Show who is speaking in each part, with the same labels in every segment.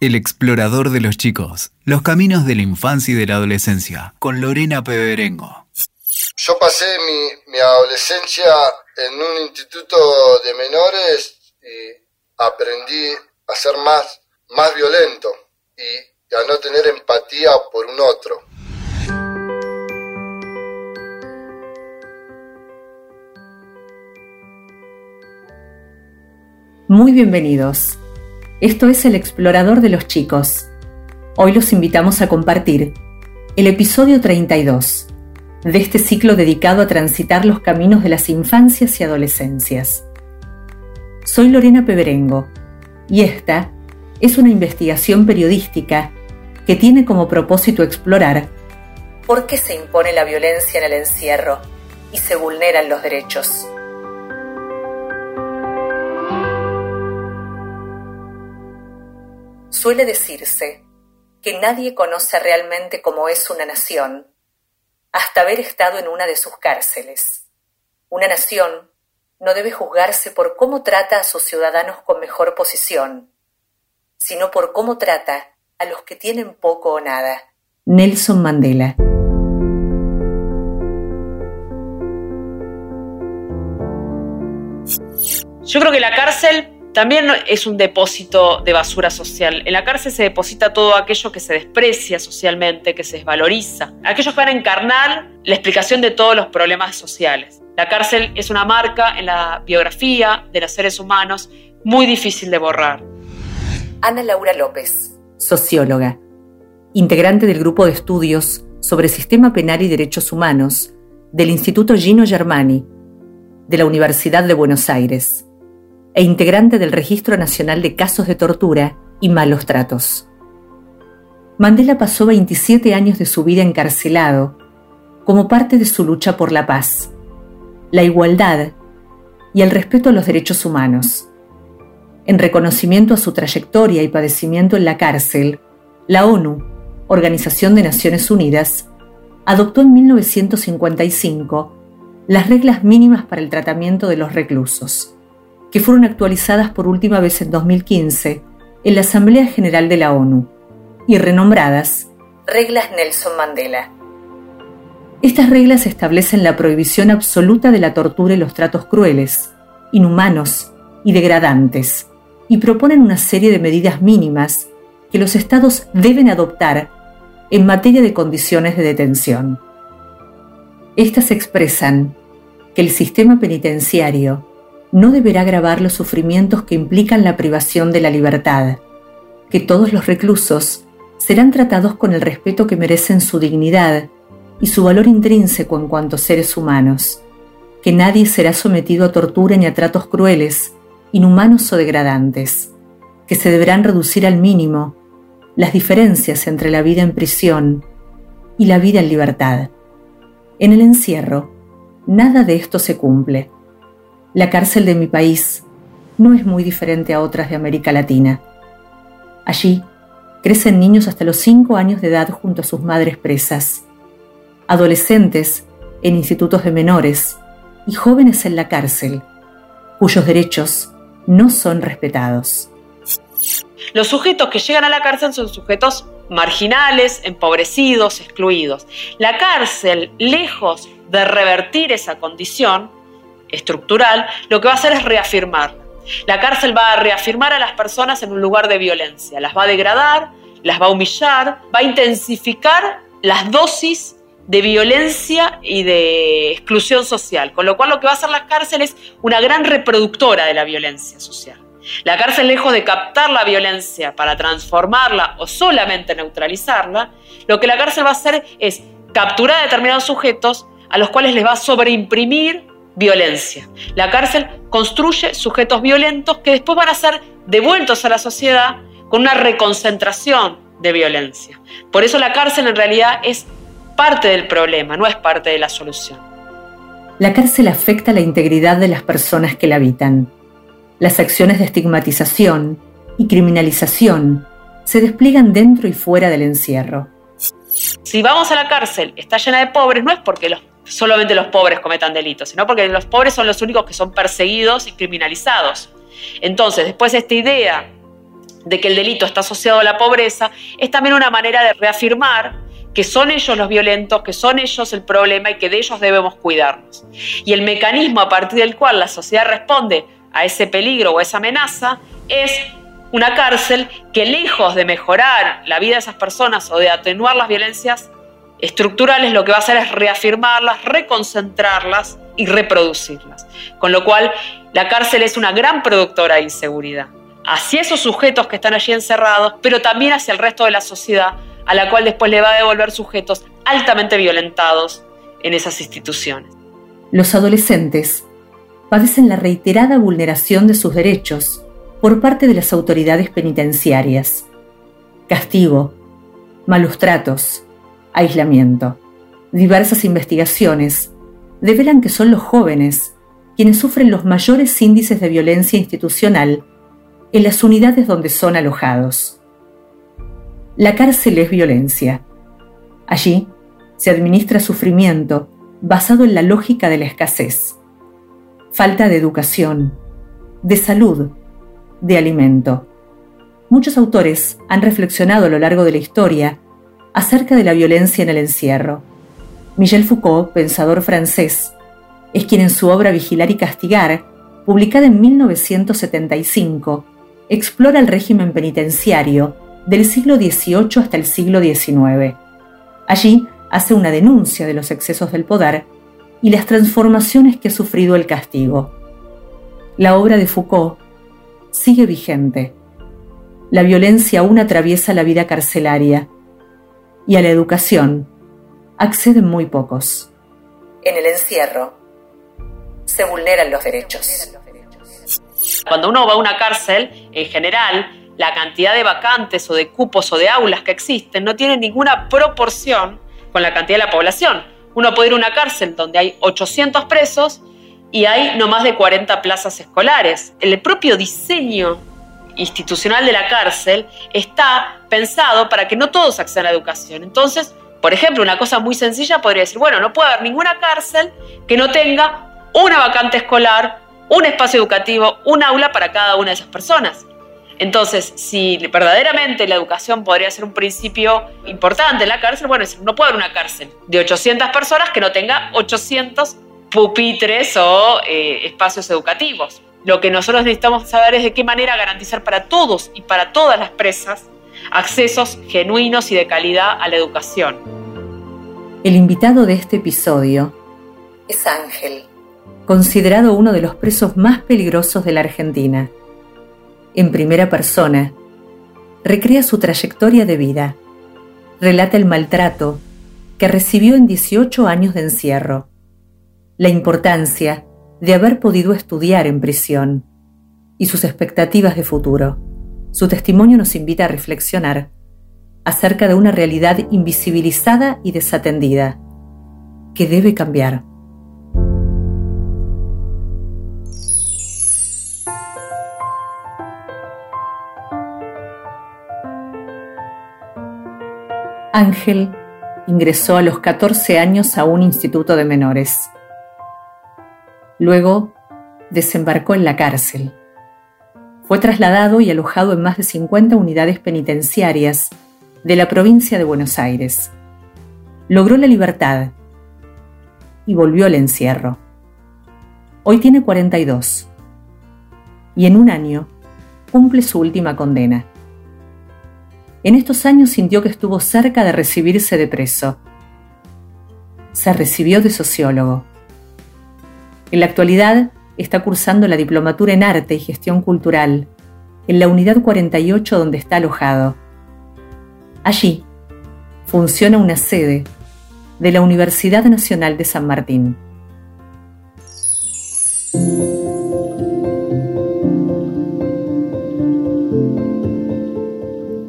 Speaker 1: El explorador de los chicos, los caminos de la infancia y de la adolescencia, con Lorena Peberengo.
Speaker 2: Yo pasé mi, adolescencia en un instituto de menores y aprendí a ser más, más violento y a no tener empatía por un otro.
Speaker 3: Muy bienvenidos. Esto es El Explorador de los Chicos. Hoy los invitamos a compartir el episodio 32 de este ciclo dedicado a transitar los caminos de las infancias y adolescencias. Soy Lorena Peberengo y esta es una investigación periodística que tiene como propósito explorar por qué se impone la violencia en el encierro y se vulneran los derechos. Suele decirse que nadie conoce realmente cómo es una nación hasta haber estado en una de sus cárceles. Una nación no debe juzgarse por cómo trata a sus ciudadanos con mejor posición, sino por cómo trata a los que tienen poco o nada. Nelson Mandela.
Speaker 4: Yo creo que la cárcel también es un depósito de basura social. En la cárcel se deposita todo aquello que se desprecia socialmente, que se desvaloriza. Aquellos que van a encarnar la explicación de todos los problemas sociales. La cárcel es una marca en la biografía de los seres humanos muy difícil de borrar.
Speaker 3: Ana Laura López, socióloga, integrante del grupo de estudios sobre sistema penal y derechos humanos del Instituto Gino Germani de la Universidad de Buenos Aires e integrante del Registro Nacional de Casos de Tortura y Malos Tratos. Mandela pasó 27 años de su vida encarcelado como parte de su lucha por la paz, la igualdad y el respeto a los derechos humanos. En reconocimiento a su trayectoria y padecimiento en la cárcel, la ONU, Organización de Naciones Unidas, adoptó en 1955 las reglas mínimas para el tratamiento de los reclusos que fueron actualizadas por última vez en 2015 en la Asamblea General de la ONU y renombradas Reglas Nelson Mandela. Estas reglas establecen la prohibición absoluta de la tortura y los tratos crueles, inhumanos y degradantes, y proponen una serie de medidas mínimas que los estados deben adoptar en materia de condiciones de detención. Estas expresan que el sistema penitenciario no deberá agravar los sufrimientos que implican la privación de la libertad, que todos los reclusos serán tratados con el respeto que merecen su dignidad y su valor intrínseco en cuanto seres humanos, que nadie será sometido a tortura ni a tratos crueles, inhumanos o degradantes, que se deberán reducir al mínimo las diferencias entre la vida en prisión y la vida en libertad. En el encierro, nada de esto se cumple la cárcel de mi país no es muy diferente a otras de América Latina. Allí crecen niños hasta los 5 años de edad junto a sus madres presas, adolescentes en institutos de menores y jóvenes en la cárcel, cuyos derechos no son respetados.
Speaker 4: Los sujetos que llegan a la cárcel son sujetos marginales, empobrecidos, excluidos. La cárcel, lejos de revertir esa condición, estructural, lo que va a hacer es reafirmar. La cárcel va a reafirmar a las personas en un lugar de violencia, las va a degradar, las va a humillar, va a intensificar las dosis de violencia y de exclusión social, con lo cual lo que va a hacer la cárcel es una gran reproductora de la violencia social. La cárcel, lejos de captar la violencia para transformarla o solamente neutralizarla, lo que la cárcel va a hacer es capturar a determinados sujetos a los cuales les va a sobreimprimir violencia. La cárcel construye sujetos violentos que después van a ser devueltos a la sociedad con una reconcentración de violencia. Por eso la cárcel en realidad es parte del problema, no es parte de la solución.
Speaker 3: La cárcel afecta la integridad de las personas que la habitan. Las acciones de estigmatización y criminalización se despliegan dentro y fuera del encierro.
Speaker 4: Si vamos a la cárcel, está llena de pobres, no es porque los solamente los pobres cometan delitos, sino porque los pobres son los únicos que son perseguidos y criminalizados. Entonces, después esta idea de que el delito está asociado a la pobreza, es también una manera de reafirmar que son ellos los violentos, que son ellos el problema y que de ellos debemos cuidarnos. Y el mecanismo a partir del cual la sociedad responde a ese peligro o a esa amenaza es una cárcel que lejos de mejorar la vida de esas personas o de atenuar las violencias estructurales, lo que va a hacer es reafirmarlas, reconcentrarlas y reproducirlas. Con lo cual, la cárcel es una gran productora de inseguridad hacia esos sujetos que están allí encerrados, pero también hacia el resto de la sociedad, a la cual después le va a devolver sujetos altamente violentados en esas instituciones.
Speaker 3: Los adolescentes padecen la reiterada vulneración de sus derechos por parte de las autoridades penitenciarias. Castigo, malos tratos, aislamiento. Diversas investigaciones develan que son los jóvenes quienes sufren los mayores índices de violencia institucional en las unidades donde son alojados. La cárcel es violencia. Allí se administra sufrimiento basado en la lógica de la escasez, falta de educación, de salud, de alimento. Muchos autores han reflexionado a lo largo de la historia acerca de la violencia en el encierro. Michel Foucault, pensador francés, es quien en su obra Vigilar y Castigar, publicada en 1975, explora el régimen penitenciario del siglo XVIII hasta el siglo XIX. Allí hace una denuncia de los excesos del poder y las transformaciones que ha sufrido el castigo. La obra de Foucault sigue vigente. La violencia aún atraviesa la vida carcelaria y a la educación acceden muy pocos. En el encierro se vulneran los derechos.
Speaker 4: Cuando uno va a una cárcel, en general, la cantidad de vacantes o de cupos o de aulas que existen no tiene ninguna proporción con la cantidad de la población. Uno puede ir a una cárcel donde hay 800 presos y hay no más de 40 plazas escolares. El propio diseño institucional de la cárcel está pensado para que no todos accedan a la educación. Entonces, por ejemplo, una cosa muy sencilla podría decir, bueno, no puede haber ninguna cárcel que no tenga una vacante escolar un espacio educativo, un aula para cada una de esas personas. Entonces, si verdaderamente la educación podría ser un principio importante en la cárcel, bueno, no puede haber una cárcel de 800 personas que no tenga 800 pupitres o eh, espacios educativos. Lo que nosotros necesitamos saber es de qué manera garantizar para todos y para todas las presas accesos genuinos y de calidad a la educación.
Speaker 3: El invitado de este episodio es Ángel considerado uno de los presos más peligrosos de la Argentina. En primera persona, recrea su trayectoria de vida, relata el maltrato que recibió en 18 años de encierro, la importancia de haber podido estudiar en prisión y sus expectativas de futuro. Su testimonio nos invita a reflexionar acerca de una realidad invisibilizada y desatendida que debe cambiar. Ángel ingresó a los 14 años a un instituto de menores. Luego desembarcó en la cárcel. Fue trasladado y alojado en más de 50 unidades penitenciarias de la provincia de Buenos Aires. Logró la libertad y volvió al encierro. Hoy tiene 42 y en un año cumple su última condena. En estos años sintió que estuvo cerca de recibirse de preso. Se recibió de sociólogo. En la actualidad está cursando la diplomatura en arte y gestión cultural en la unidad 48 donde está alojado. Allí funciona una sede de la Universidad Nacional de San Martín.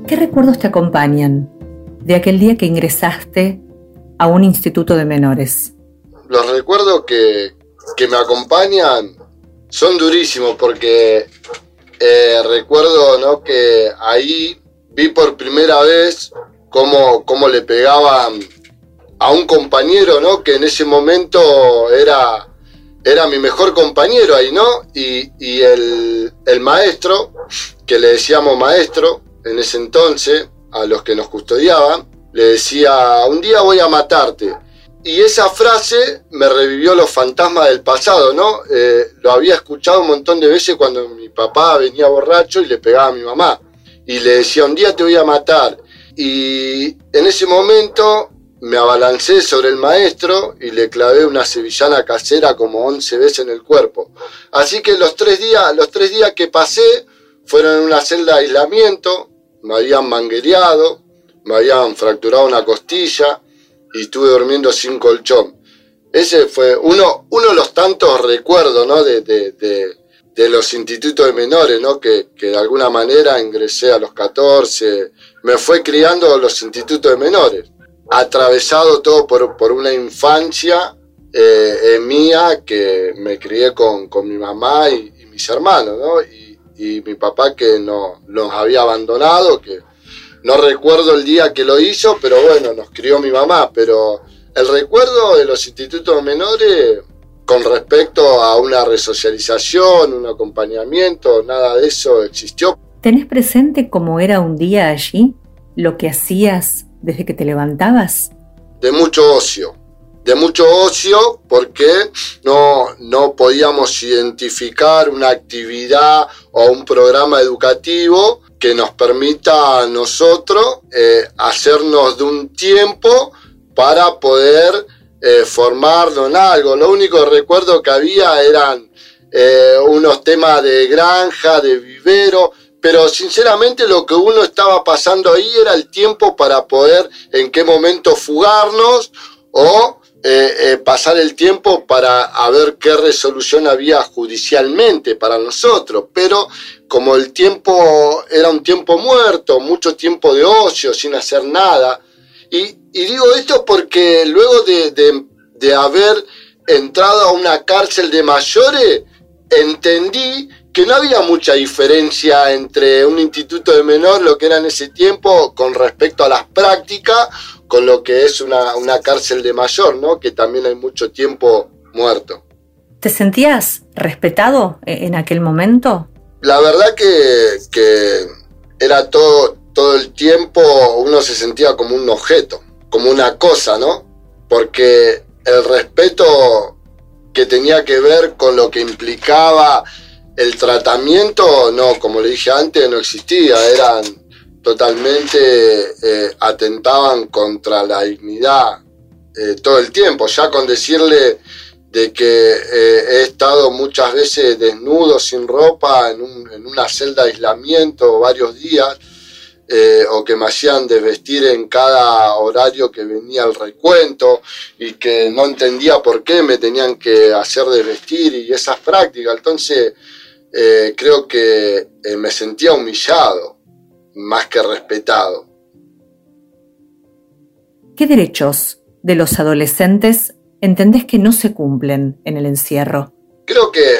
Speaker 3: ¿Qué recuerdos te acompañan de aquel día que ingresaste a un instituto de menores?
Speaker 2: Los recuerdos que, me acompañan son durísimos porque eh, recuerdo ¿no? que ahí vi por primera vez cómo, cómo, le pegaban a un compañero ¿no? que en ese momento era era mi mejor compañero ahí, ¿no? Y, y el, el maestro, que le decíamos maestro en ese entonces, a los que nos custodiaban, le decía, un día voy a matarte. Y esa frase me revivió los fantasmas del pasado, ¿no? Eh, lo había escuchado un montón de veces cuando mi papá venía borracho y le pegaba a mi mamá. Y le decía, un día te voy a matar. Y en ese momento me abalancé sobre el maestro y le clavé una sevillana casera como 11 veces en el cuerpo. Así que los tres días, los tres días que pasé fueron en una celda de aislamiento, me habían manguereado, me habían fracturado una costilla y estuve durmiendo sin colchón. Ese fue uno, uno de los tantos recuerdos ¿no? de, de, de, los institutos de menores, ¿no? que, que, de alguna manera ingresé a los 14, me fue criando los institutos de menores, atravesado todo por, por una infancia eh, mía que me crié con, con mi mamá y, y mis hermanos, ¿no? y, y, mi papá que no, nos había abandonado, que no recuerdo el día que lo hizo, pero bueno, nos crió mi mamá, pero el recuerdo de los institutos menores con respecto a una resocialización, un acompañamiento, nada de eso existió.
Speaker 3: ¿Tenés presente cómo era un día allí? ¿Lo que hacías desde que te levantabas?
Speaker 2: De mucho ocio, de mucho ocio porque no, no podíamos identificar una actividad o un programa educativo que nos permita a nosotros eh, hacernos de un tiempo para poder eh, formarnos en algo. Lo único recuerdo que había eran eh, unos temas de granja, de vivero, pero sinceramente lo que uno estaba pasando ahí era el tiempo para poder en qué momento fugarnos o eh, eh, pasar el tiempo para ver qué resolución había judicialmente para nosotros, pero como el tiempo era un tiempo muerto, mucho tiempo de ocio, sin hacer nada, y, digo esto porque luego de, de, de haber entrado a una cárcel de mayores, entendí que no había mucha diferencia entre un instituto de menor, lo que era en ese tiempo, con respecto a las prácticas, con lo que es una, una cárcel de mayor, ¿no? Que también hay mucho tiempo muerto.
Speaker 3: ¿Te sentías respetado e-, en aquel momento?
Speaker 2: La verdad que, que era todo, todo el tiempo, uno se sentía como un objeto, como una cosa, ¿no? Porque el respeto que tenía que ver con lo que implicaba el tratamiento, no, como le dije antes, no existía, eran totalmente, eh, atentaban contra la dignidad eh, todo el tiempo, ya con decirle de que eh, he estado muchas veces desnudo, sin ropa, en, un, en una celda de aislamiento varios días, eh, o que me hacían desvestir en cada horario que venía el recuento y que no entendía por qué me tenían que hacer desvestir y esas prácticas. Entonces, eh, creo que eh, me sentía humillado más que respetado.
Speaker 3: ¿Qué derechos de los adolescentes entendés que no se cumplen en el encierro?
Speaker 2: Creo que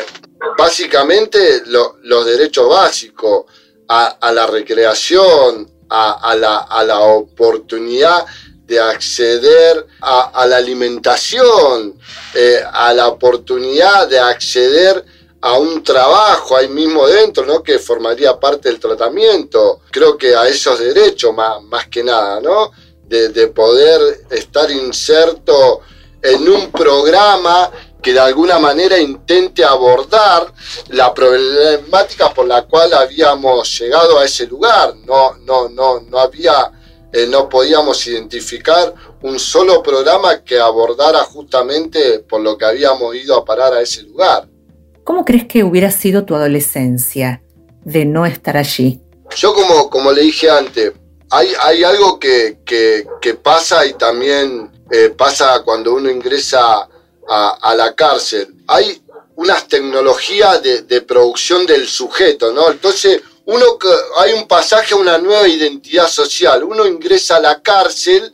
Speaker 2: básicamente lo, los derechos básicos a, a la recreación, a, a, la, a, la, oportunidad de acceder a, la alimentación, eh, a la oportunidad de acceder a un trabajo ahí mismo dentro, ¿no? Que formaría parte del tratamiento. Creo que a esos derechos más, más que nada, ¿no? De, de poder estar inserto en un programa que de alguna manera intente abordar la problemática por la cual habíamos llegado a ese lugar. No, no, no, no había, eh, no podíamos identificar un solo programa que abordara justamente por lo que habíamos ido a parar a ese lugar.
Speaker 3: ¿Cómo crees que hubiera sido tu adolescencia de no estar allí?
Speaker 2: Yo como, como le dije antes, hay, hay algo que, que, pasa y también eh, pasa cuando uno ingresa a, la cárcel. Hay unas tecnologías de, de, producción del sujeto, ¿no? Entonces, uno hay un pasaje a una nueva identidad social. Uno ingresa a la cárcel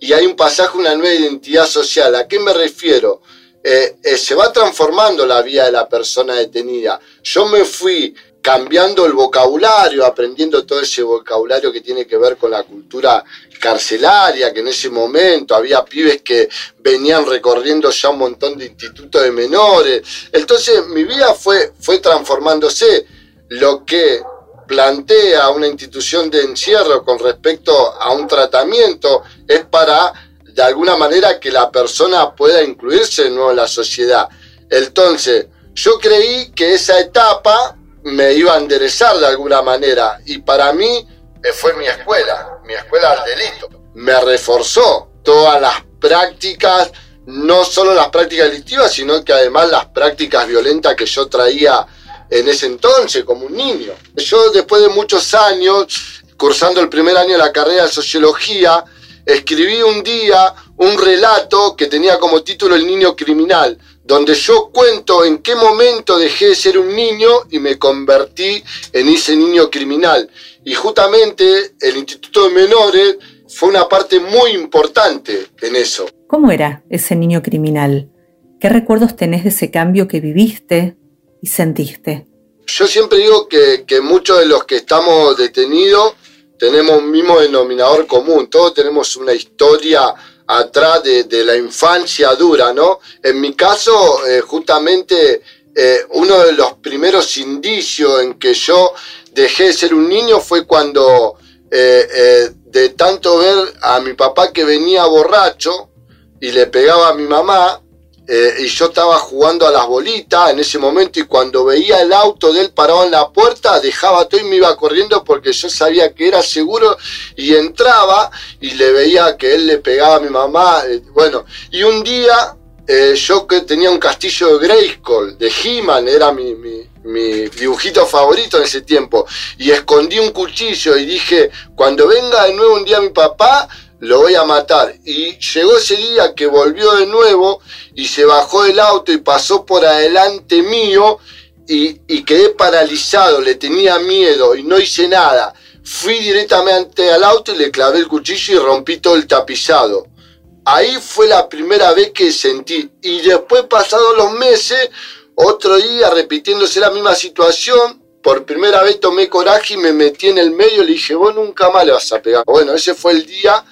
Speaker 2: y hay un pasaje a una nueva identidad social. ¿A qué me refiero? Eh, eh, se va transformando la vida de la persona detenida. Yo me fui cambiando el vocabulario, aprendiendo todo ese vocabulario que tiene que ver con la cultura carcelaria, que en ese momento había pibes que venían recorriendo ya un montón de institutos de menores. Entonces mi vida fue, fue transformándose. Lo que plantea una institución de encierro con respecto a un tratamiento es para, de alguna manera, que la persona pueda incluirse de nuevo en la sociedad. Entonces, yo creí que esa etapa me iba a enderezar de alguna manera y para mí eh, fue mi escuela, mi escuela al delito. Me reforzó todas las prácticas, no solo las prácticas delictivas, sino que además las prácticas violentas que yo traía en ese entonces como un niño. Yo después de muchos años, cursando el primer año de la carrera de sociología, escribí un día un relato que tenía como título El niño criminal, donde yo cuento en qué momento dejé de ser un niño y me convertí en ese niño criminal. Y justamente el Instituto de Menores fue una parte muy importante en eso.
Speaker 3: ¿Cómo era ese niño criminal? ¿Qué recuerdos tenés de ese cambio que viviste y sentiste?
Speaker 2: Yo siempre digo que, que muchos de los que estamos detenidos tenemos un mismo denominador común, todos tenemos una historia atrás de, la infancia dura, ¿no? En mi caso, eh, justamente eh, uno de los primeros indicios en que yo dejé de ser un niño fue cuando eh, de tanto ver a mi papá que venía borracho y le pegaba a mi mamá, eh, y yo estaba jugando a las bolitas en ese momento y cuando veía el auto de él parado en la puerta, dejaba todo y me iba corriendo porque yo sabía que era seguro y entraba y le veía que él le pegaba a mi mamá. Eh, bueno, y un día eh, yo que tenía un castillo de Grayskull, de He-Man, era mi, mi dibujito favorito en ese tiempo, y escondí un cuchillo y dije, cuando venga de nuevo un día mi papá, lo voy a matar. Y llegó ese día que volvió de nuevo y se bajó del auto y pasó por adelante mío y, y, quedé paralizado, le tenía miedo y no hice nada. Fui directamente al auto y le clavé el cuchillo y rompí todo el tapizado. Ahí fue la primera vez que sentí. Y después, pasados los meses, otro día repitiéndose la misma situación, por primera vez tomé coraje y me metí en el medio y le dije, vos nunca más le vas a pegar. Bueno, ese fue el día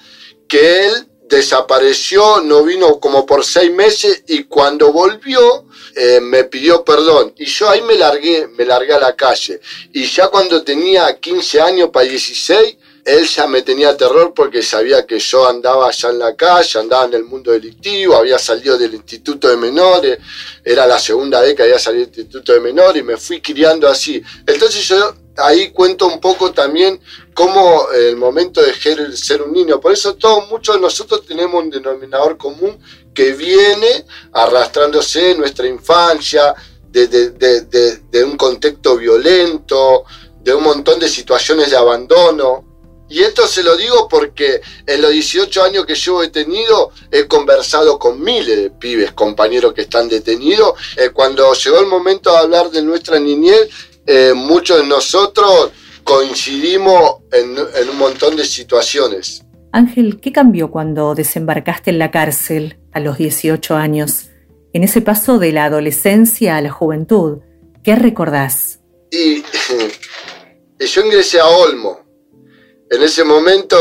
Speaker 2: que él desapareció, no vino como por seis meses y cuando volvió eh, me pidió perdón y yo ahí me largué, me largué a la calle y ya cuando tenía 15 años para 16 él ya me tenía terror porque sabía que yo andaba allá en la calle, andaba en el mundo delictivo, había salido del instituto de menores, era la segunda vez que había salido del instituto de menores y me fui criando así. Entonces yo ahí cuento un poco también cómo el momento de ser un niño, por eso todos, muchos de nosotros tenemos un denominador común que viene arrastrándose en nuestra infancia, de, un contexto violento, de un montón de situaciones de abandono, y esto se lo digo porque en los 18 años que llevo detenido he conversado con miles de pibes, compañeros que están detenidos. Eh, cuando llegó el momento de hablar de nuestra niñez, eh, muchos de nosotros coincidimos en, en un montón de situaciones.
Speaker 3: Ángel, ¿qué cambió cuando desembarcaste en la cárcel a los 18 años? En ese paso de la adolescencia a la juventud, ¿qué recordás?
Speaker 2: Y yo ingresé a Olmo en ese momento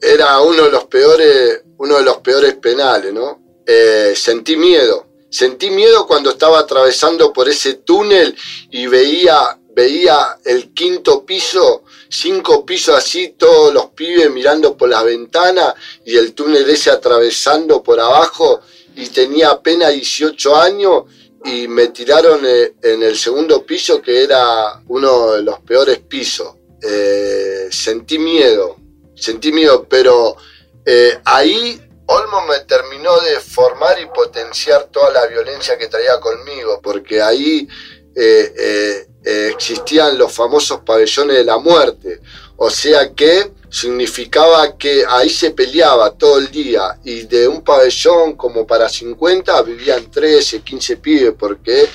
Speaker 2: era uno de los peores, uno de los peores penales, ¿no? Eh, sentí miedo. Sentí miedo cuando estaba atravesando por ese túnel y veía, veía el quinto piso, cinco pisos así, todos los pibes mirando por las ventanas y el túnel ese atravesando por abajo y tenía apenas 18 años y me tiraron eh, en el segundo piso que era uno de los peores pisos. Eh, sentí miedo, sentí miedo, pero eh, ahí Olmo me terminó de formar y potenciar toda la violencia que traía conmigo, porque ahí eh, existían los famosos pabellones de la muerte, o sea que significaba que ahí se peleaba todo el día y de un pabellón como para 50 vivían 13, 15 pibes porque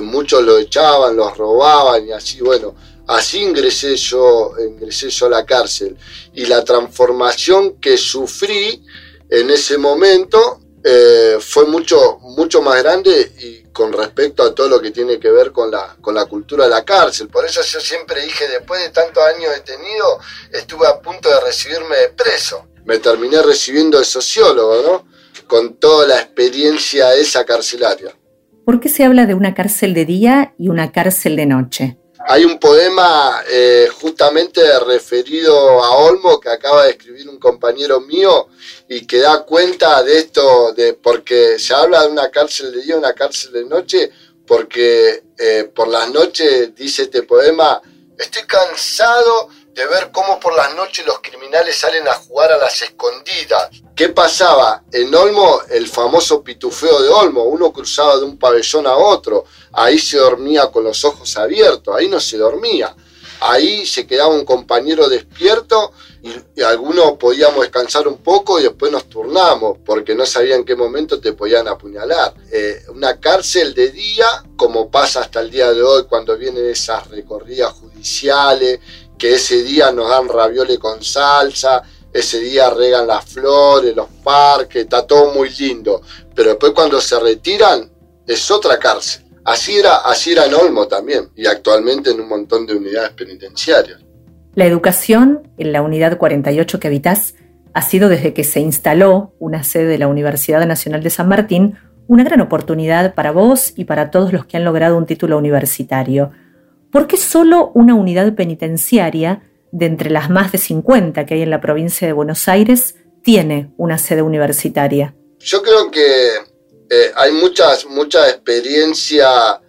Speaker 2: muchos lo echaban, los robaban y así, bueno, Así ingresé yo, ingresé yo a la cárcel. Y la transformación que sufrí en ese momento eh, fue mucho, mucho más grande y con respecto a todo lo que tiene que ver con la, con la cultura de la cárcel. Por eso yo siempre dije, después de tantos años detenido, estuve a punto de recibirme de preso. Me terminé recibiendo de sociólogo, ¿no? Con toda la experiencia esa carcelaria.
Speaker 3: ¿Por qué se habla de una cárcel de día y una cárcel de noche?
Speaker 2: Hay un poema eh, justamente referido a Olmo que acaba de escribir un compañero mío y que da cuenta de esto, de porque se habla de una cárcel de día, una cárcel de noche, porque eh, por las noches, dice este poema, estoy cansado de ver cómo por las noches los criminales salen a jugar a las escondidas. ¿Qué pasaba? En Olmo, el famoso pitufeo de Olmo, uno cruzaba de un pabellón a otro, ahí se dormía con los ojos abiertos, ahí no se dormía. Ahí se quedaba un compañero despierto y, algunos podíamos descansar un poco y después nos turnamos porque no sabía en qué momento te podían apuñalar. Eh, una cárcel de día, como pasa hasta el día de hoy cuando vienen esas recorridas judiciales que ese día nos dan raviole con salsa, ese día regan las flores, los parques, está todo muy lindo. Pero después cuando se retiran, es otra cárcel. Así era, así era en Olmo también, y actualmente en un montón de unidades penitenciarias.
Speaker 3: La educación en la unidad 48 que habitas ha sido desde que se instaló una sede de la Universidad Nacional de San Martín una gran oportunidad para vos y para todos los que han logrado un título universitario. ¿Por qué solo una unidad penitenciaria, de entre las más de 50 que hay en la provincia de Buenos Aires, tiene una sede universitaria?
Speaker 2: Yo creo que eh, hay muchas, mucha experiencia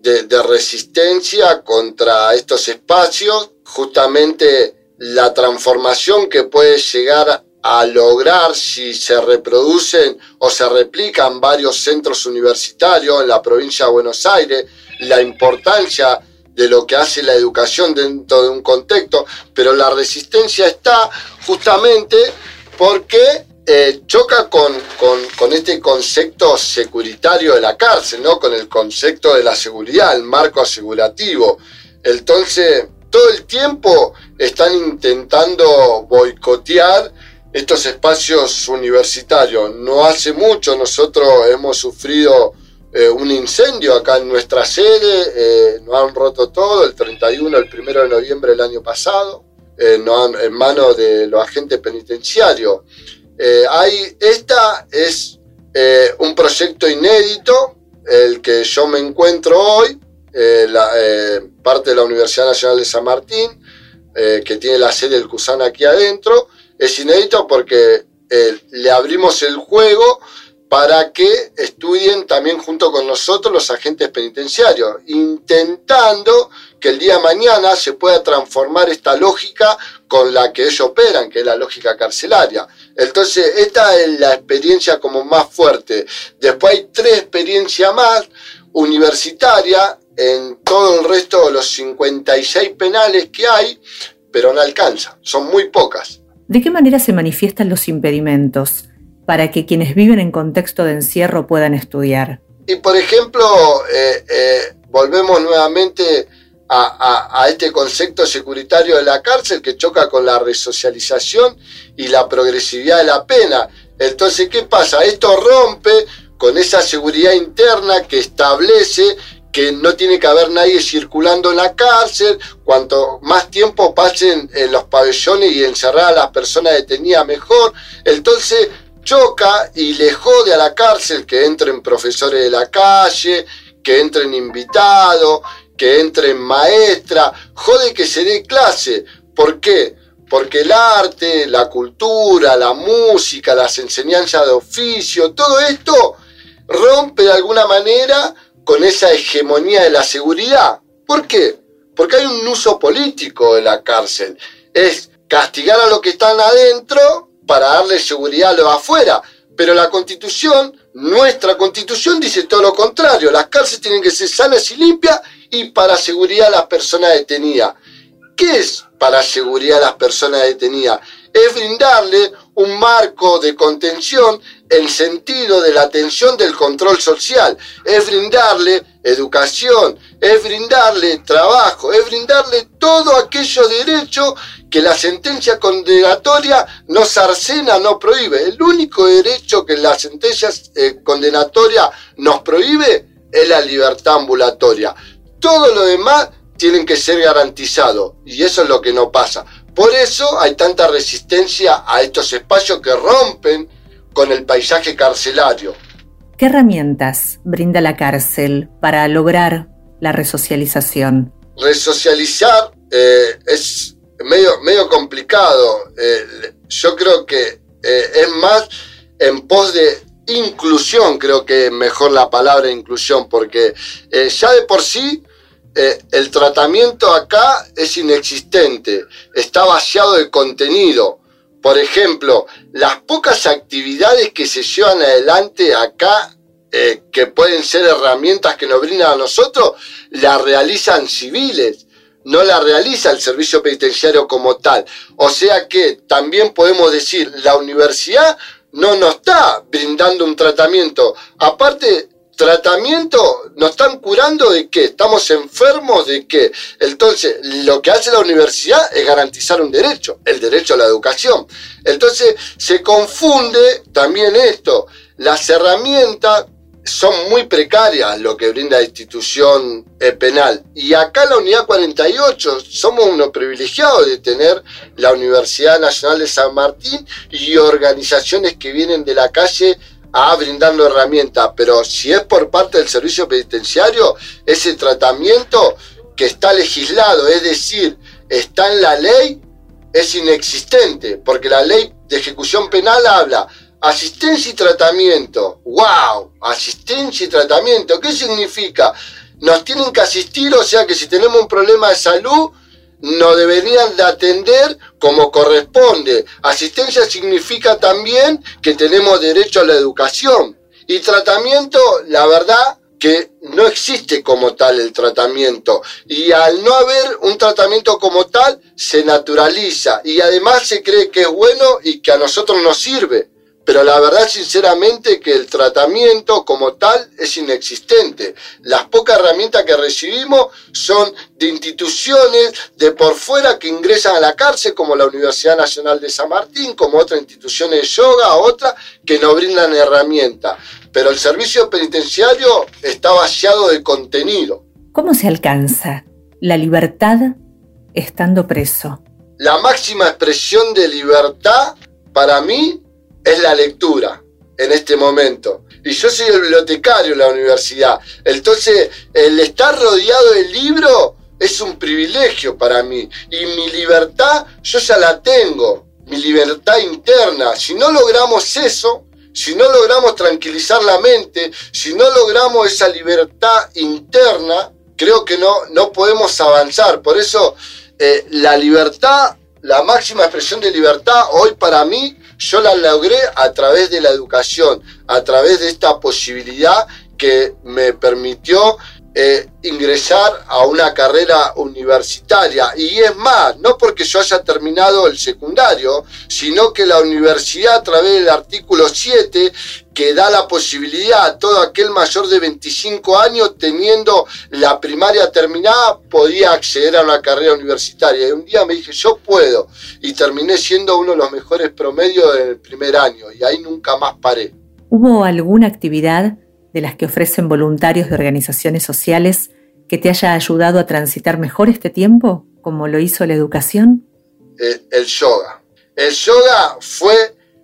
Speaker 2: de, de resistencia contra estos espacios, justamente la transformación que puede llegar a lograr si se reproducen o se replican varios centros universitarios en la provincia de Buenos Aires, la importancia de lo que hace la educación dentro de un contexto, pero la resistencia está justamente porque eh, choca con, con, este concepto securitario de la cárcel, ¿no? con el concepto de la seguridad, el marco asegurativo. Entonces, todo el tiempo están intentando boicotear estos espacios universitarios. No hace mucho nosotros hemos sufrido eh, un incendio acá en nuestra sede, eh, nos han roto todo el 31, el 1 de noviembre del año pasado, eh, en manos de los agentes penitenciarios. hay, esta es un proyecto inédito, el que yo me encuentro hoy, la, parte de la Universidad Nacional de San Martín, que tiene la sede del CUSAN aquí adentro, es inédito porque le abrimos el juego para que estudien también junto con nosotros los agentes penitenciarios, intentando que el día de mañana se pueda transformar esta lógica con la que ellos operan, que es la lógica carcelaria. Entonces, esta es la experiencia como más fuerte. Después hay tres experiencias más universitarias en todo el resto de los 56 penales que hay, pero no alcanza, son muy pocas.
Speaker 3: ¿De qué manera se manifiestan los impedimentos? Para que quienes viven en contexto de encierro puedan estudiar.
Speaker 2: Y por ejemplo, eh, eh, volvemos nuevamente a, este concepto securitario de la cárcel que choca con la resocialización y la progresividad de la pena. Entonces, ¿qué pasa? Esto rompe con esa seguridad interna que establece que no tiene que haber nadie circulando en la cárcel, cuanto más tiempo pasen en los pabellones y encerrar a las personas detenidas mejor. Entonces, choca y le jode a la cárcel que entren profesores de la calle, que entren invitados, que entren maestra, jode que se dé clase. ¿Por qué? Porque el arte, la cultura, la música, las enseñanzas de oficio, todo esto rompe de alguna manera con esa hegemonía de la seguridad. ¿Por qué? Porque hay un uso político de la cárcel. Es castigar a los que están adentro para darle seguridad a los afuera. Pero la constitución, nuestra constitución, dice todo lo contrario. Las cárceles tienen que ser sanas y limpias y para seguridad a las personas detenidas. ¿Qué es para seguridad a las personas detenidas? Es brindarle un marco de contención en sentido de la atención del control social. Es brindarle educación, es brindarle trabajo, es brindarle todo aquello derecho que la sentencia condenatoria no sarcena, no prohíbe. El único derecho que la sentencia eh, condenatoria nos prohíbe es la libertad ambulatoria. Todo lo demás tienen que ser garantizados y eso es lo que no pasa. Por eso hay tanta resistencia a estos espacios que rompen con el paisaje carcelario.
Speaker 3: ¿Qué herramientas brinda la cárcel para lograr la resocialización?
Speaker 2: Resocializar eh, es medio, medio complicado. Eh, yo creo que eh, es más en pos de inclusión, creo que mejor la palabra inclusión, porque ya de por sí el tratamiento acá es inexistente, está vaciado de contenido. Por ejemplo, las pocas actividades que se llevan adelante acá, eh, que pueden ser herramientas que nos brindan a nosotros, las realizan civiles, no la realiza el servicio penitenciario como tal. O sea que también podemos decir, la universidad no nos está brindando un tratamiento. Aparte, tratamiento, nos están curando de qué, estamos enfermos de qué. Entonces, lo que hace la universidad es garantizar un derecho, el derecho a la educación. Entonces, se confunde también esto, las herramientas son muy precarias lo que brinda la institución eh, penal. Y acá la unidad 48 somos unos privilegiados de tener la Universidad Nacional de San Martín y organizaciones que vienen de la calle a brindando herramientas, pero si es por parte del servicio penitenciario, ese tratamiento que está legislado, es decir, está en la ley, es inexistente, porque la ley de ejecución penal habla asistencia y tratamiento. ¡Wow! Asistencia y tratamiento. ¿Qué significa? Nos tienen que asistir, o sea que si tenemos un problema de salud, nos deberían de atender como corresponde. Asistencia significa también que tenemos derecho a la educación. Y tratamiento, la verdad que no existe como tal el tratamiento. Y al no haber un tratamiento como tal, se naturaliza. Y además se cree que es bueno y que a nosotros nos sirve pero la verdad sinceramente que el tratamiento como tal es inexistente. Las pocas herramientas que recibimos son de instituciones de por fuera que ingresan a la cárcel, como la Universidad Nacional de San Martín, como otras instituciones de yoga, otras que nos brindan herramientas. Pero el servicio penitenciario está vaciado de contenido.
Speaker 3: ¿Cómo se alcanza la libertad estando preso?
Speaker 2: La máxima expresión de libertad para mí es la lectura en este momento. Y yo soy el bibliotecario en la universidad. Entonces, el estar rodeado de libros es un privilegio para mí. Y mi libertad, yo ya la tengo. Mi libertad interna. Si no logramos eso, si no logramos tranquilizar la mente, si no logramos esa libertad interna, creo que no, no podemos avanzar. Por eso, eh, la libertad, la máxima expresión de libertad hoy para mí yo la logré a través de la educación, a través de esta posibilidad que me permitió eh, ingresar a una carrera universitaria. Y es más, no porque yo haya terminado el secundario, sino que la universidad a través del artículo 7, que da la posibilidad a todo aquel mayor de 25 años teniendo la primaria terminada, podía acceder a una carrera universitaria. Y un día me dije, yo puedo. Y terminé siendo uno de los mejores promedios del primer año. Y ahí nunca más paré.
Speaker 3: ¿Hubo alguna actividad de las que ofrecen voluntarios de organizaciones sociales que te haya ayudado a transitar mejor este tiempo, como lo hizo la educación?
Speaker 2: El, yoga. El yoga fue,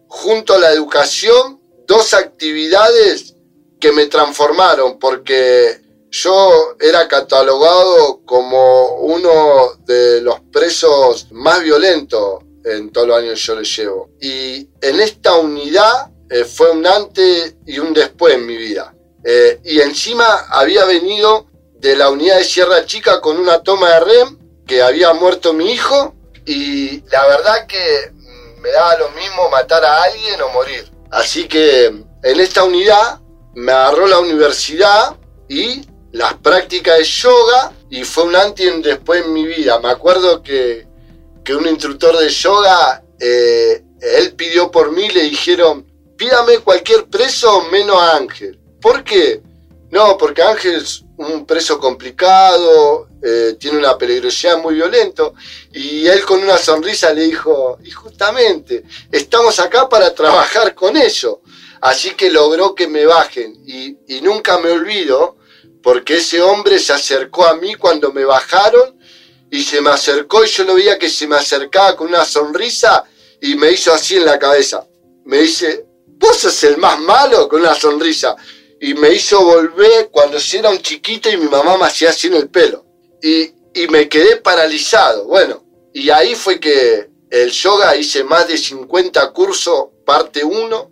Speaker 2: junto a la educación, dos actividades que me transformaron, porque yo era catalogado como uno de los presos más violentos en todos los años que yo le llevo. Y en esta unidad eh, fue un antes y un después en mi vida. Eh, y encima había venido de la unidad de Sierra Chica con una toma de REM que había muerto mi hijo y la verdad que me daba lo mismo matar a alguien o morir. Así que en esta unidad me agarró la universidad y las prácticas de yoga y fue un antes y después en mi vida. Me acuerdo que, que un instructor de yoga, eh, él pidió por mí, le dijeron, pídame cualquier preso menos Ángel. ¿Por qué? No, porque Ángel un preso complicado, eh, tiene una peligrosidad muy violenta, y él con una sonrisa le dijo, y justamente, estamos acá para trabajar con eso. Así que logró que me bajen, y, y nunca me olvido, porque ese hombre se acercó a mí cuando me bajaron, y se me acercó y yo lo veía que se me acercaba con una sonrisa y me hizo así en la cabeza. Me dice, vos sos el más malo con una sonrisa y me hizo volver cuando era un chiquito y mi mamá me hacía así en el pelo. Y, y me quedé paralizado. Bueno, y ahí fue que el yoga hice más de 50 cursos, parte 1,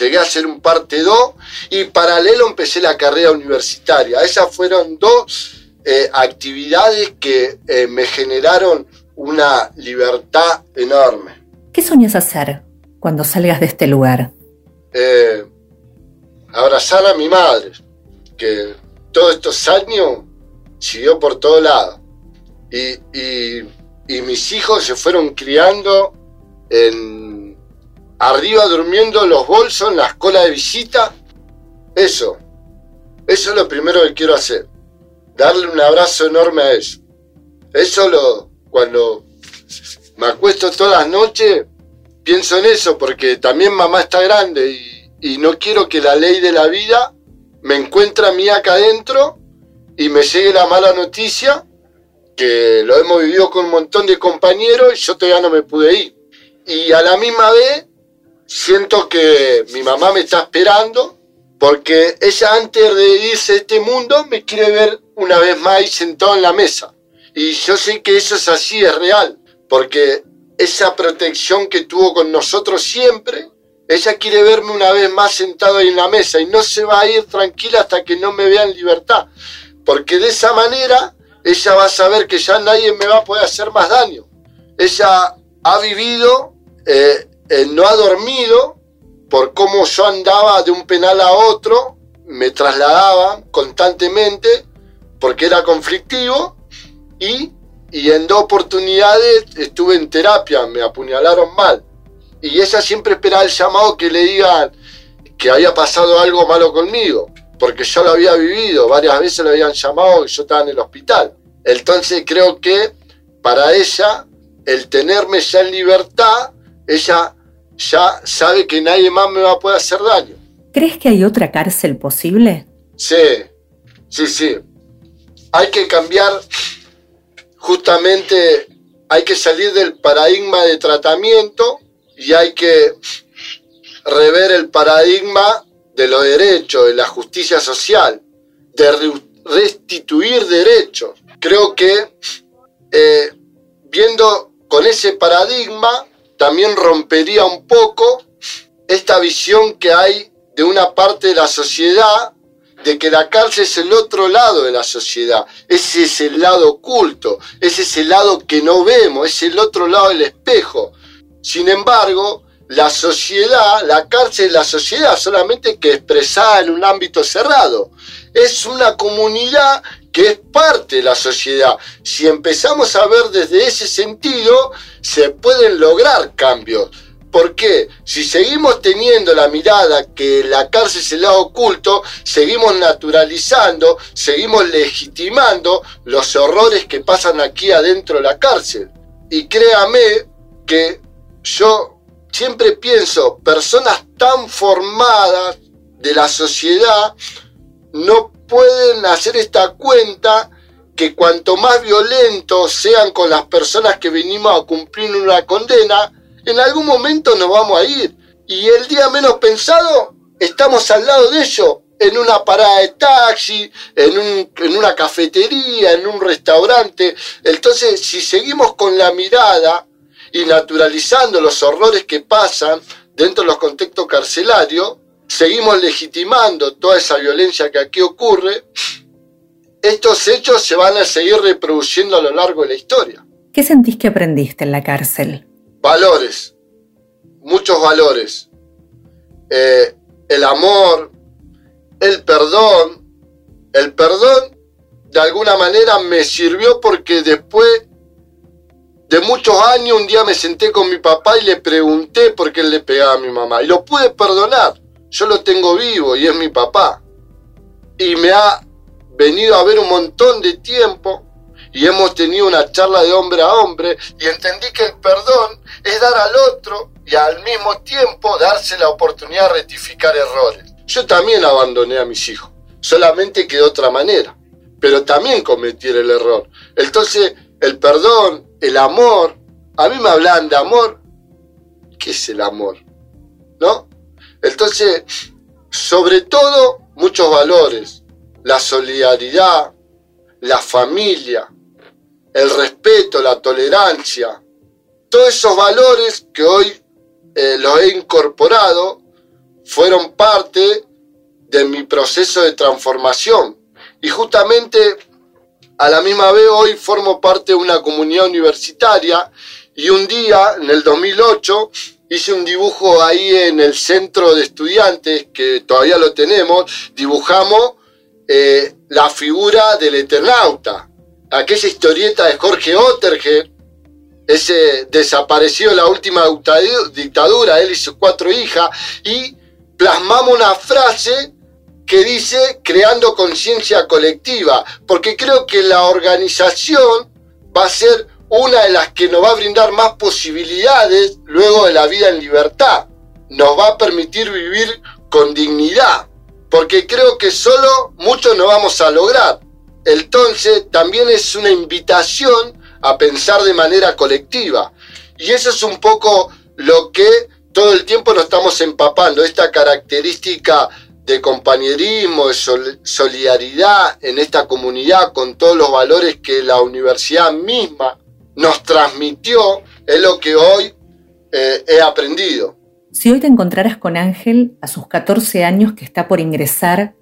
Speaker 2: llegué a hacer un parte 2 y paralelo empecé la carrera universitaria. Esas fueron dos eh, actividades que eh, me generaron una libertad enorme.
Speaker 3: ¿Qué soñas hacer cuando salgas de este lugar?
Speaker 2: Eh, abrazar a mi madre, que todos estos años siguió por todos lados. Y, mis hijos se fueron criando en arriba durmiendo los bolsos en la escuela de visita. Eso, eso es lo primero que quiero hacer. Darle un abrazo enorme a ellos. Eso lo, cuando me acuesto todas las noches, pienso en eso, porque también mamá está grande y y no quiero que la ley de la vida me encuentre a mí acá adentro y me llegue la mala noticia, que lo hemos vivido con un montón de compañeros y yo todavía no me pude ir. Y a la misma vez siento que mi mamá me está esperando porque ella antes de irse de este mundo me quiere ver una vez más sentado en la mesa. Y yo sé que eso es así, es real, porque esa protección que tuvo con nosotros siempre ella quiere verme una vez más sentado ahí en la mesa y no se va a ir tranquila hasta que no me vea en libertad. Porque de esa manera ella va a saber que ya nadie me va a poder hacer más daño. Ella ha vivido, eh, eh, no ha dormido por cómo yo andaba de un penal a otro, me trasladaban constantemente porque era conflictivo y, y en dos oportunidades estuve en terapia, me apuñalaron mal y ella siempre esperaba el llamado que le digan que había pasado algo malo conmigo, porque yo lo había vivido, varias veces le habían llamado y yo estaba en el hospital. Entonces creo que para ella, el tenerme ya en libertad, ella ya sabe que nadie más me va a poder hacer daño.
Speaker 3: ¿Crees que hay otra cárcel posible?
Speaker 2: Sí, sí, sí. Hay que cambiar justamente, hay que salir del paradigma de tratamiento y hay que rever el paradigma de los derechos, de la justicia social, de restituir derechos. Creo que eh, viendo con ese paradigma también rompería un poco esta visión que hay de una parte de la sociedad de que la cárcel es el otro lado de la sociedad, ese es el lado oculto, ese es el lado que no vemos, es el otro lado del espejo. Sin embargo, la sociedad, la cárcel es la sociedad, solamente que expresada en un ámbito cerrado. Es una comunidad que es parte de la sociedad. Si empezamos a ver desde ese sentido, se pueden lograr cambios. ¿Por qué? Si seguimos teniendo la mirada que la cárcel es el lado oculto, seguimos naturalizando, seguimos legitimando los horrores que pasan aquí adentro de la cárcel. Y créame que yo siempre pienso, personas tan formadas de la sociedad no pueden hacer esta cuenta que cuanto más violentos sean con las personas que venimos a cumplir una condena, en algún momento nos vamos a ir. Y el día menos pensado, estamos al lado de ellos, en una parada de taxi, en, en una cafetería, en un restaurante. Entonces, si seguimos con la mirada y naturalizando los horrores que pasan dentro de los contextos carcelarios, seguimos legitimando toda esa violencia que aquí ocurre, estos hechos se van a seguir reproduciendo a lo largo de la historia.
Speaker 3: ¿Qué sentís que aprendiste en la cárcel?
Speaker 2: Valores, muchos valores. Eh, el amor, el perdón. El perdón de alguna manera me sirvió porque después de muchos años, un día me senté con mi papá y le pregunté por qué él le pegaba a mi mamá. Y lo pude perdonar. Yo lo tengo vivo y es mi papá. Y me ha venido a ver un montón de tiempo y hemos tenido una charla de hombre a hombre y entendí que el perdón es dar al otro y al mismo tiempo darse la oportunidad de rectificar errores. Yo también abandoné a mis hijos, solamente que de otra manera, pero también cometí el error. Entonces, el perdón, el amor, a mí me hablan de amor, ¿qué es el amor? ¿No? Entonces, sobre todo, muchos valores, la solidaridad, la familia, el respeto, la tolerancia, todos esos valores que hoy eh, los he incorporado fueron parte de mi proceso de transformación. Y justamente a la misma vez hoy formo parte de una comunidad universitaria y un día, en el 2008, hice un dibujo ahí en el centro de estudiantes, que todavía lo tenemos, dibujamos eh, la figura del Eternauta, aquella historieta de Jorge Otterger, ese desapareció en la última dictadura, él y sus cuatro hijas, y plasmamos una frase que dice creando conciencia colectiva, porque creo que la organización va a ser una de las que nos va a brindar más posibilidades luego de la vida en libertad. Nos va a permitir vivir con dignidad, porque creo que solo mucho no vamos a lograr. Entonces también es una invitación a pensar de manera colectiva. Y eso es un poco lo que todo el tiempo nos estamos empapando, esta característica de compañerismo, de solidaridad en esta comunidad con todos los valores que la universidad misma nos transmitió, es lo que hoy eh, he aprendido.
Speaker 3: Si hoy te encontraras con Ángel a sus 14 años que está por ingresar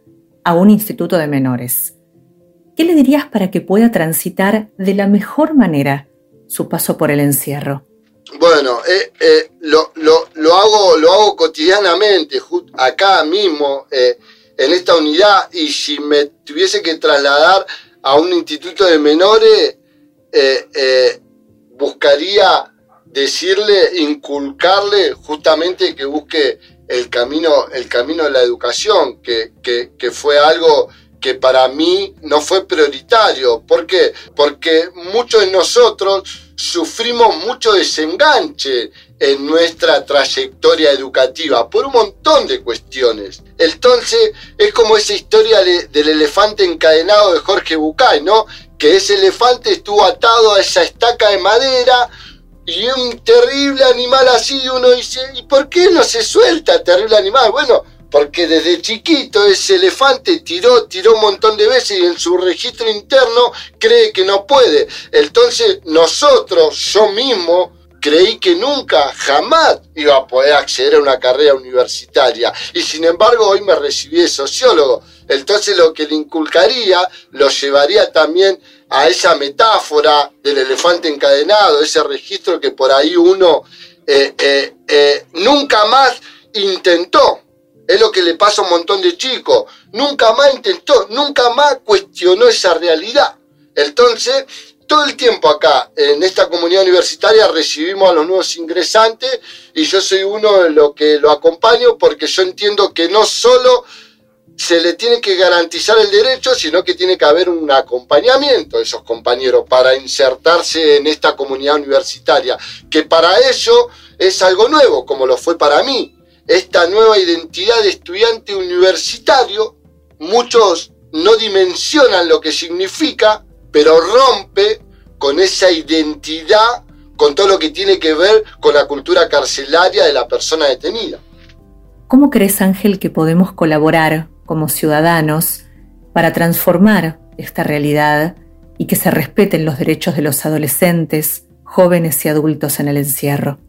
Speaker 3: a un instituto de menores, ¿qué le dirías para que pueda transitar de la mejor manera su paso por el encierro?
Speaker 2: Bueno, eh, eh, lo, hago, lo hago cotidianamente, acá mismo, eh, en esta unidad, y si me tuviese que trasladar a un instituto de menores, buscaría decirle, inculcarle justamente que busque el camino, el camino de la educación, que, que fue algo que para mí no fue prioritario. ¿Por qué? Porque muchos de nosotros sufrimos mucho desenganche en nuestra trayectoria educativa por un montón de cuestiones. Entonces es como esa historia del elefante encadenado de Jorge Bucay, ¿no? Que ese elefante estuvo atado a esa estaca de madera y un terrible animal así, uno dice, ¿y por qué no se suelta terrible animal? Bueno, porque desde chiquito ese elefante tiró, tiró un montón de veces y en su registro interno cree que no puede. Entonces nosotros, yo mismo, creí que nunca, jamás iba a poder acceder a una carrera universitaria. Y sin embargo hoy me recibí de sociólogo. Entonces lo que le inculcaría lo llevaría también a esa metáfora del elefante encadenado, ese registro que por ahí uno eh, eh, eh, nunca más intentó es lo que le pasa a un montón de chicos. Nunca más intentó, nunca más cuestionó esa realidad. Entonces, todo el tiempo acá, en esta comunidad universitaria, recibimos a los nuevos ingresantes y yo soy uno de los que lo acompaño porque yo entiendo que no solo se le tiene que garantizar el derecho, sino que tiene que haber un acompañamiento de esos compañeros para insertarse en esta comunidad universitaria, que para eso es algo nuevo, como lo fue para mí esta nueva identidad de estudiante universitario, muchos no dimensionan lo que significa, pero rompe con esa identidad, con todo lo que tiene que ver con la cultura carcelaria de la persona detenida.
Speaker 3: ¿Cómo crees, Ángel, que podemos colaborar como ciudadanos para transformar esta realidad y que se respeten los derechos de los adolescentes, jóvenes y adultos en el encierro?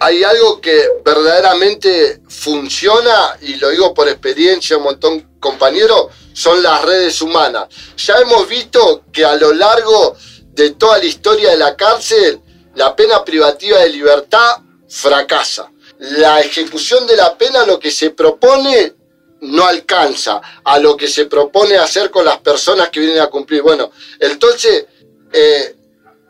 Speaker 2: Hay algo que verdaderamente funciona, y lo digo por experiencia, un montón compañeros, son las redes humanas. Ya hemos visto que a lo largo de toda la historia de la cárcel, la pena privativa de libertad fracasa. La ejecución de la pena, lo que se propone, no alcanza a lo que se propone hacer con las personas que vienen a cumplir. Bueno, entonces, eh,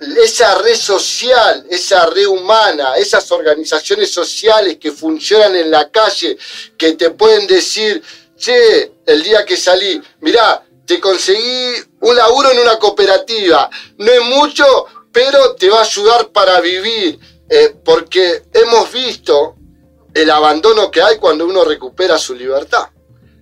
Speaker 2: esa red social, esa red humana, esas organizaciones sociales que funcionan en la calle, que te pueden decir, che, el día que salí, mirá, te conseguí un laburo en una cooperativa. No es mucho, pero te va a ayudar para vivir, eh, porque hemos visto el abandono que hay cuando uno recupera su libertad.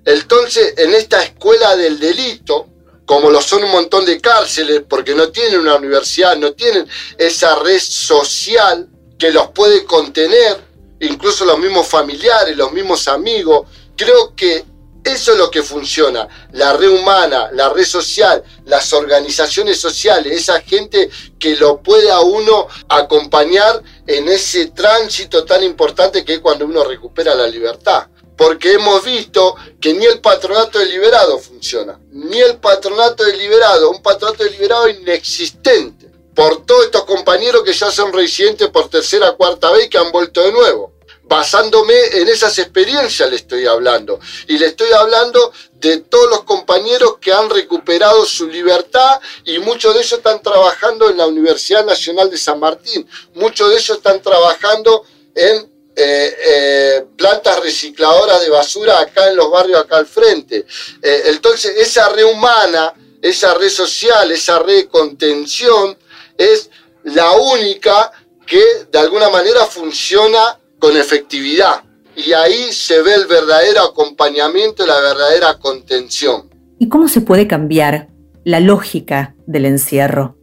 Speaker 2: Entonces, en esta escuela del delito, como lo son un montón de cárceles, porque no tienen una universidad, no tienen esa red social que los puede contener, incluso los mismos familiares, los mismos amigos, creo que eso es lo que funciona, la red humana, la red social, las organizaciones sociales, esa gente que lo puede a uno acompañar en ese tránsito tan importante que es cuando uno recupera la libertad. Porque hemos visto que ni el patronato deliberado funciona, ni el patronato deliberado, un patronato deliberado inexistente, por todos estos compañeros que ya son residentes por tercera, cuarta vez y que han vuelto de nuevo basándome en esas experiencias le estoy hablando. Y le estoy hablando de todos los compañeros que han recuperado su libertad y muchos de ellos están trabajando en la Universidad Nacional de San Martín. Muchos de ellos están trabajando en eh, eh, plantas recicladoras de basura acá en los barrios acá al frente. Eh, entonces, esa red humana, esa red social, esa red de contención es la única que de alguna manera funciona con efectividad. Y ahí se ve el verdadero acompañamiento, la verdadera contención.
Speaker 3: ¿Y cómo se puede cambiar la lógica del encierro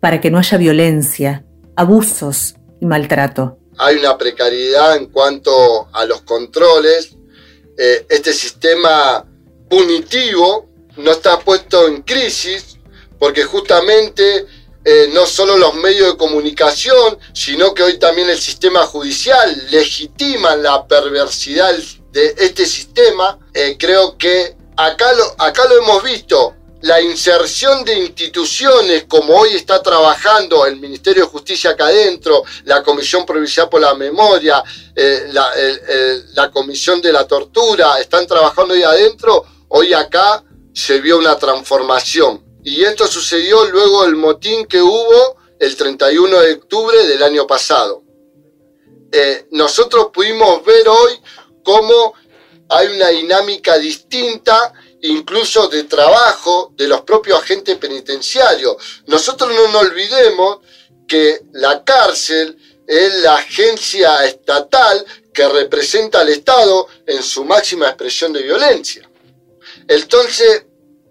Speaker 3: para que no haya violencia, abusos y maltrato?
Speaker 2: Hay una precariedad en cuanto a los controles. Eh, este sistema punitivo no está puesto en crisis porque justamente eh, no solo los medios de comunicación, sino que hoy también el sistema judicial legitima la perversidad de este sistema. Eh, creo que acá lo, acá lo hemos visto. La inserción de instituciones como hoy está trabajando el Ministerio de Justicia acá adentro, la Comisión Provincial por la Memoria, eh, la, Comisión de la Tortura, están trabajando ahí adentro, hoy acá se vio una transformación y esto sucedió luego del motín que hubo el 31 de octubre del año pasado. Eh, nosotros pudimos ver hoy cómo hay una dinámica distinta, incluso de trabajo de los propios agentes penitenciarios. Nosotros no nos olvidemos que la cárcel es la agencia estatal que representa al Estado en su máxima expresión de violencia. Entonces,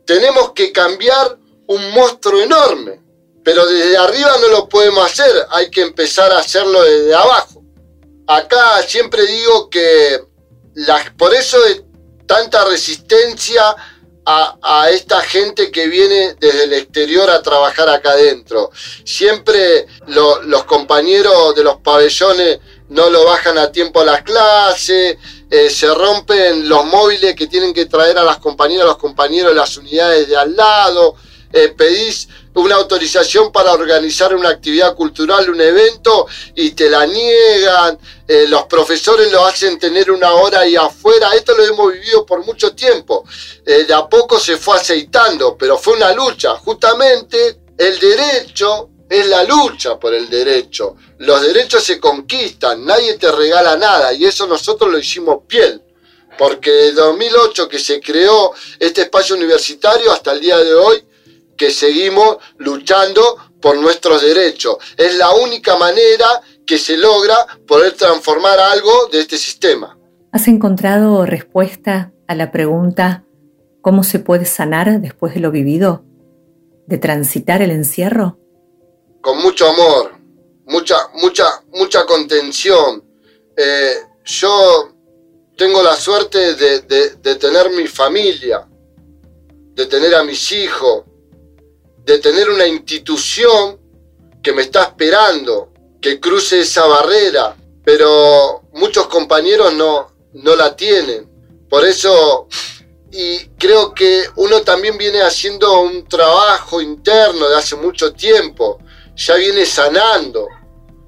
Speaker 2: tenemos que cambiar un monstruo enorme. Pero desde arriba no lo podemos hacer, hay que empezar a hacerlo desde abajo. Acá siempre digo que por eso es tanta resistencia a, esta gente que viene desde el exterior a trabajar acá adentro. Siempre los compañeros de los pabellones no lo bajan a tiempo a las clases, eh, se rompen los móviles que tienen que traer a las compañeras, los compañeros de las unidades de al lado. Eh, pedís una autorización para organizar una actividad cultural, un evento, y te la niegan, eh, los profesores lo hacen tener una hora ahí afuera, esto lo hemos vivido por mucho tiempo, eh, de a poco se fue aceitando, pero fue una lucha, justamente el derecho es la lucha por el derecho, los derechos se conquistan, nadie te regala nada, y eso nosotros lo hicimos piel. Porque desde 2008 que se creó este espacio universitario hasta el día de hoy que seguimos luchando por nuestros derechos. Es la única manera que se logra poder transformar algo de este sistema.
Speaker 3: ¿Has encontrado respuesta a la pregunta cómo se puede sanar después de lo vivido? ¿De transitar el encierro?
Speaker 2: Con mucho amor, mucha, mucha, mucha contención. Eh, yo tengo la suerte de, de tener mi familia, de tener a mis hijos, de tener una institución que me está esperando, que cruce esa barrera, pero muchos compañeros no, no la tienen. Por eso, y creo que uno también viene haciendo un trabajo interno de hace mucho tiempo, ya viene sanando,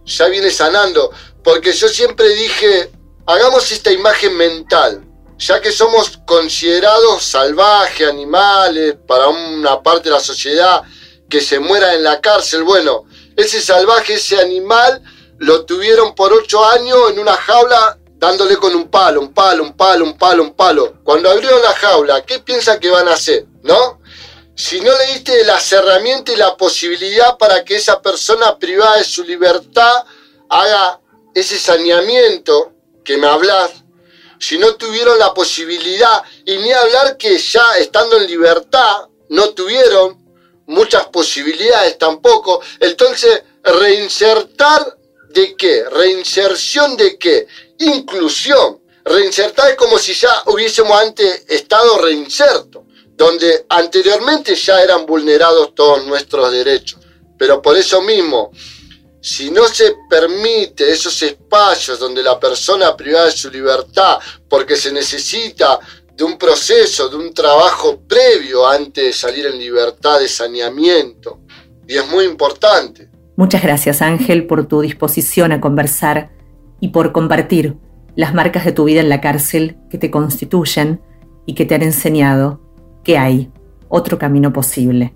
Speaker 2: ya viene sanando, porque yo siempre dije, hagamos esta imagen mental, ya que somos considerados salvajes, animales, para una parte de la sociedad, que se muera en la cárcel. Bueno, ese salvaje, ese animal, lo tuvieron por ocho años en una jaula dándole con un palo, un palo, un palo, un palo, un palo. Cuando abrieron la jaula, ¿qué piensa que van a hacer? ¿No? si no le diste las herramientas y la posibilidad para que esa persona privada de su libertad haga ese saneamiento que me hablas, si no tuvieron la posibilidad, y ni hablar que ya estando en libertad no tuvieron muchas posibilidades tampoco, entonces reinsertar de qué, reinserción de qué, inclusión. Reinsertar es como si ya hubiésemos antes estado reinserto, donde anteriormente ya eran vulnerados todos nuestros derechos. Pero por eso mismo, si no se permite esos espacios donde la persona privada de su libertad, porque se necesita de un proceso, de un trabajo previo antes de salir en libertad de saneamiento, y es muy importante.
Speaker 3: Muchas gracias Ángel por tu disposición a conversar y por compartir las marcas de tu vida en la cárcel que te constituyen y que te han enseñado que hay otro camino posible.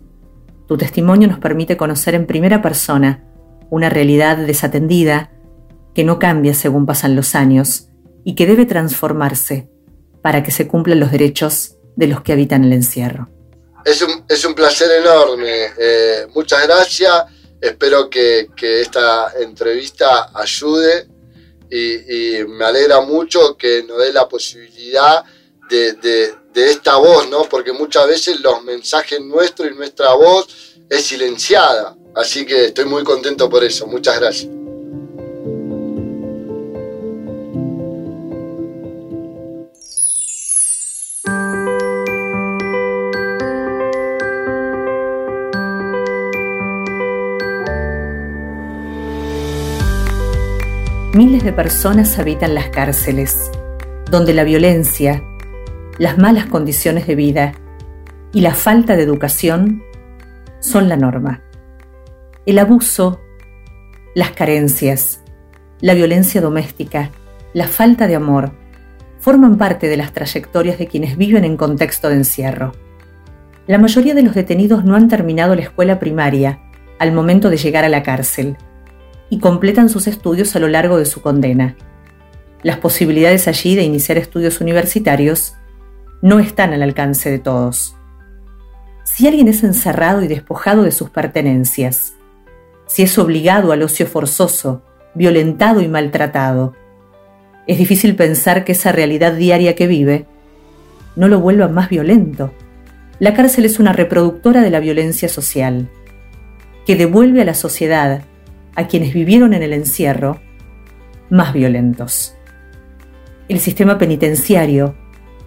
Speaker 3: Tu testimonio nos permite conocer en primera persona una realidad desatendida que no cambia según pasan los años y que debe transformarse para que se cumplan los derechos de los que habitan el encierro.
Speaker 2: Es un, es un placer enorme. Eh, muchas gracias Espero que, esta entrevista ayude y, me alegra mucho que nos dé la posibilidad de, esta voz, ¿no? Porque muchas veces los mensajes nuestros y nuestra voz es silenciada. Así que estoy muy contento por eso. Muchas gracias.
Speaker 3: miles de personas habitan las cárceles, donde la violencia, las malas condiciones de vida y la falta de educación son la norma. El abuso, las carencias, la violencia doméstica, la falta de amor, forman parte de las trayectorias de quienes viven en contexto de encierro. La mayoría de los detenidos no han terminado la escuela primaria al momento de llegar a la cárcel y completan sus estudios a lo largo de su condena. Las posibilidades allí de iniciar estudios universitarios no están al alcance de todos. Si alguien es encerrado y despojado de sus pertenencias, si es obligado al ocio forzoso, violentado y maltratado, es difícil pensar que esa realidad diaria que vive no lo vuelva más violento. La cárcel es una reproductora de la violencia social, que devuelve a la sociedad a quienes vivieron en el encierro más violentos. El sistema penitenciario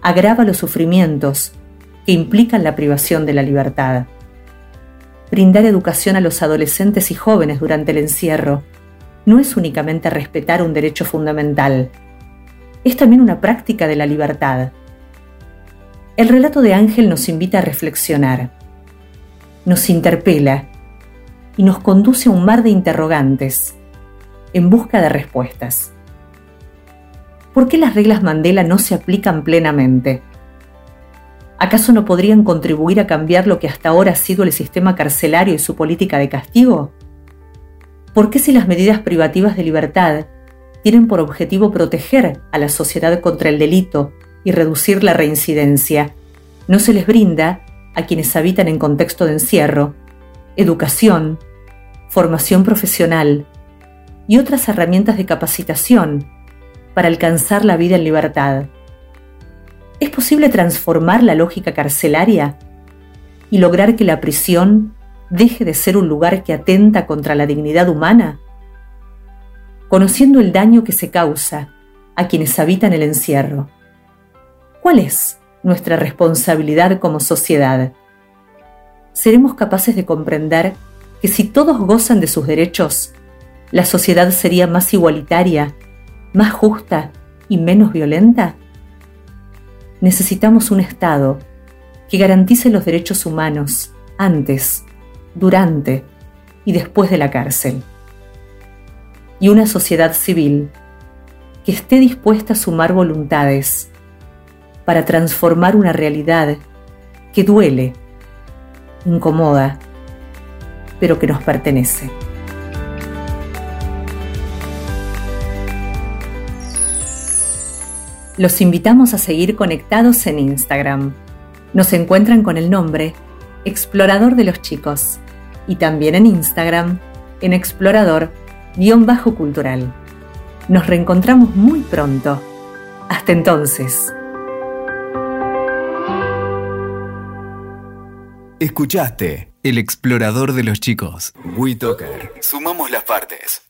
Speaker 3: agrava los sufrimientos que implican la privación de la libertad. Brindar educación a los adolescentes y jóvenes durante el encierro no es únicamente respetar un derecho fundamental, es también una práctica de la libertad. El relato de Ángel nos invita a reflexionar, nos interpela y nos conduce a un mar de interrogantes en busca de respuestas. ¿Por qué las reglas Mandela no se aplican plenamente? ¿Acaso no podrían contribuir a cambiar lo que hasta ahora ha sido el sistema carcelario y su política de castigo? ¿Por qué si las medidas privativas de libertad tienen por objetivo proteger a la sociedad contra el delito y reducir la reincidencia, no se les brinda a quienes habitan en contexto de encierro educación, formación profesional y otras herramientas de capacitación para alcanzar la vida en libertad. ¿Es posible transformar la lógica carcelaria y lograr que la prisión deje de ser un lugar que atenta contra la dignidad humana? Conociendo el daño que se causa a quienes habitan el encierro, ¿cuál es nuestra responsabilidad como sociedad? seremos capaces de comprender que si todos gozan de sus derechos, la sociedad sería más igualitaria, más justa y menos violenta? Necesitamos un Estado que garantice los derechos humanos antes, durante y después de la cárcel. Y una sociedad civil que esté dispuesta a sumar voluntades para transformar una realidad que duele incomoda, pero que nos pertenece. Los invitamos a seguir conectados en Instagram. Nos encuentran con el nombre Explorador de los Chicos, y también en Instagram, en explorador-cultural. Nos reencontramos muy pronto. Hasta entonces.
Speaker 1: Escuchaste El Explorador de los Chicos. WeToker. Sumamos las partes.